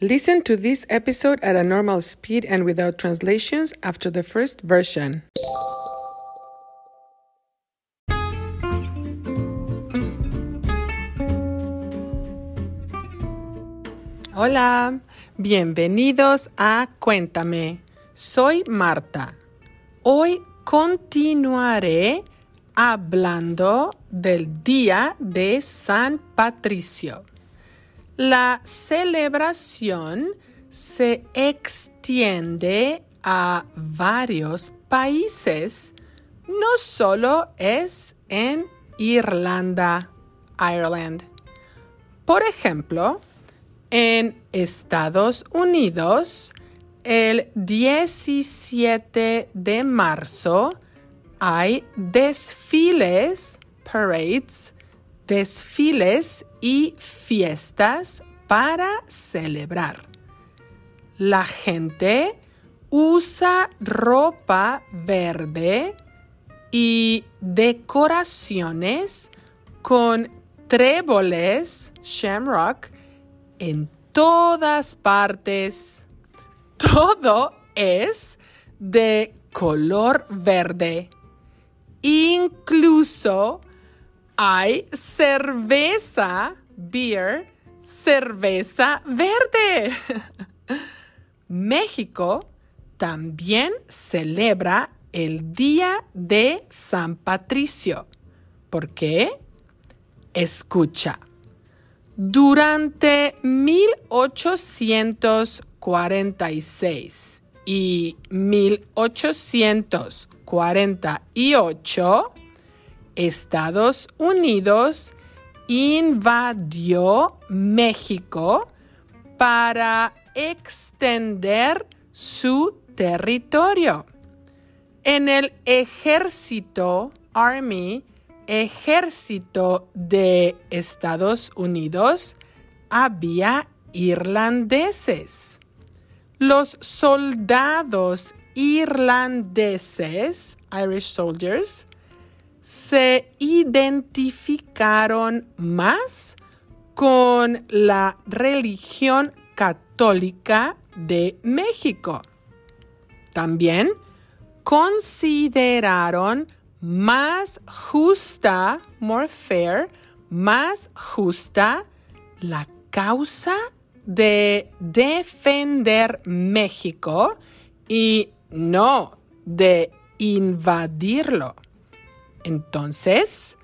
Listen to this episode at a normal speed and without translations after the first version. Hola, bienvenidos a Cuéntame. Soy Marta. Hoy continuaré hablando del Día de San Patricio. La celebración se extiende a varios países, no solo es en Irlanda, Ireland. Por ejemplo, en Estados Unidos, el 17 de marzo hay desfiles, parades, desfiles y fiestas para celebrar. La gente usa ropa verde y decoraciones con tréboles, shamrock, en todas partes. Todo es de color verde. Incluso hay cerveza, beer, cerveza verde. México también celebra el Día de San Patricio. ¿Por qué? Escucha. Durante 1846 y 1848, Estados Unidos invadió México para extender su territorio. En el ejército, Army, ejército de Estados Unidos había irlandeses. Los soldados irlandeses, Irish soldiers, se identificaron más con la religión católica de México. También consideraron más justa, more fair, más justa la causa de defender México y no de invadirlo. Entonces,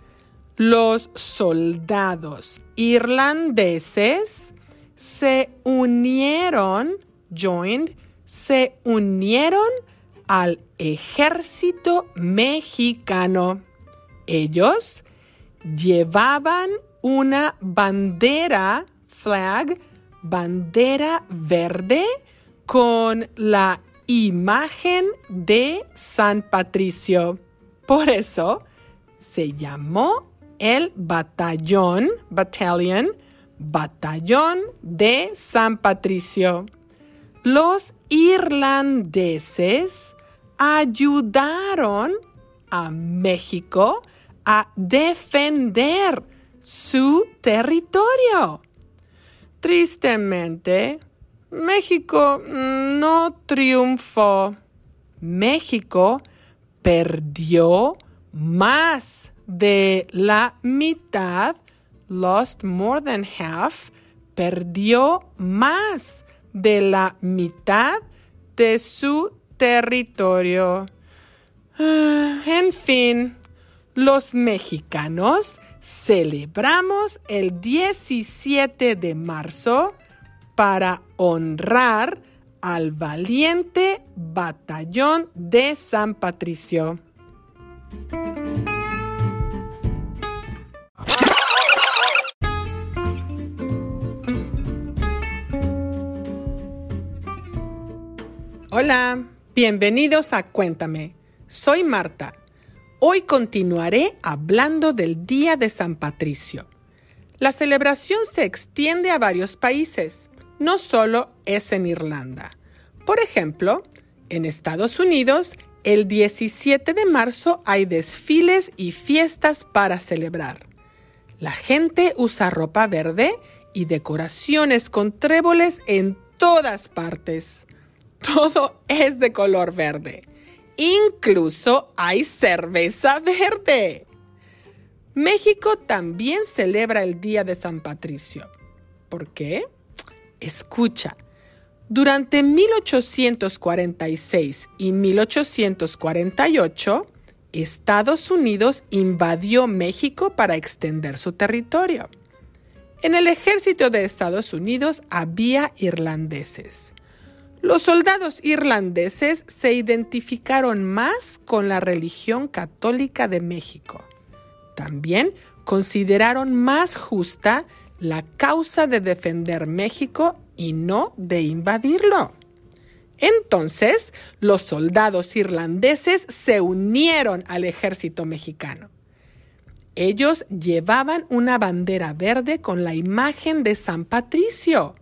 los soldados irlandeses se unieron, joined, se unieron al ejército mexicano. Ellos llevaban una bandera, flag, bandera verde con la imagen de San Patricio. Por eso se llamó el batallón, battalion, batallón de San Patricio. Los irlandeses ayudaron a México a defender su territorio. Tristemente, México no triunfó. México perdió más de la mitad, lost more than half, perdió más de la mitad de su territorio. Ah, en fin, los mexicanos celebramos el 17 de marzo para honrar al valiente batallón de San Patricio. Hola. Bienvenidos a Cuéntame. Soy Marta. Hoy continuaré hablando del Día de San Patricio. La celebración se extiende a varios países, no solo es en Irlanda. Por ejemplo, en Estados Unidos, el 17 de marzo hay desfiles y fiestas para celebrar. La gente usa ropa verde y decoraciones con tréboles en todas partes. Todo es de color verde. Incluso hay cerveza verde. México también celebra el Día de San Patricio. ¿Por qué? Escucha. Durante 1846 y 1848, Estados Unidos invadió México para extender su territorio. En el ejército de Estados Unidos había irlandeses. Los soldados irlandeses se identificaron más con la religión católica de México. También consideraron más justa la causa de defender México y no de invadirlo. Entonces, los soldados irlandeses se unieron al ejército mexicano. Ellos llevaban una bandera verde con la imagen de San Patricio.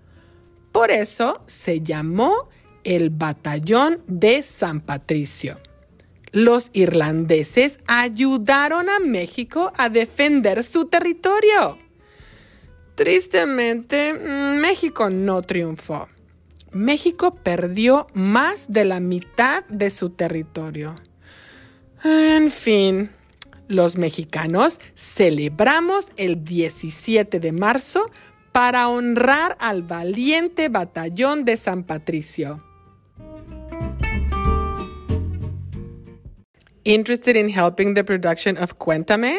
Por eso se llamó el Batallón de San Patricio. Los irlandeses ayudaron a México a defender su territorio. Tristemente, México no triunfó. México perdió más de la mitad de su territorio. En fin, los mexicanos celebramos el 17 de marzo para honrar al valiente batallón de San Patricio. Interested in helping the production of Cuéntame?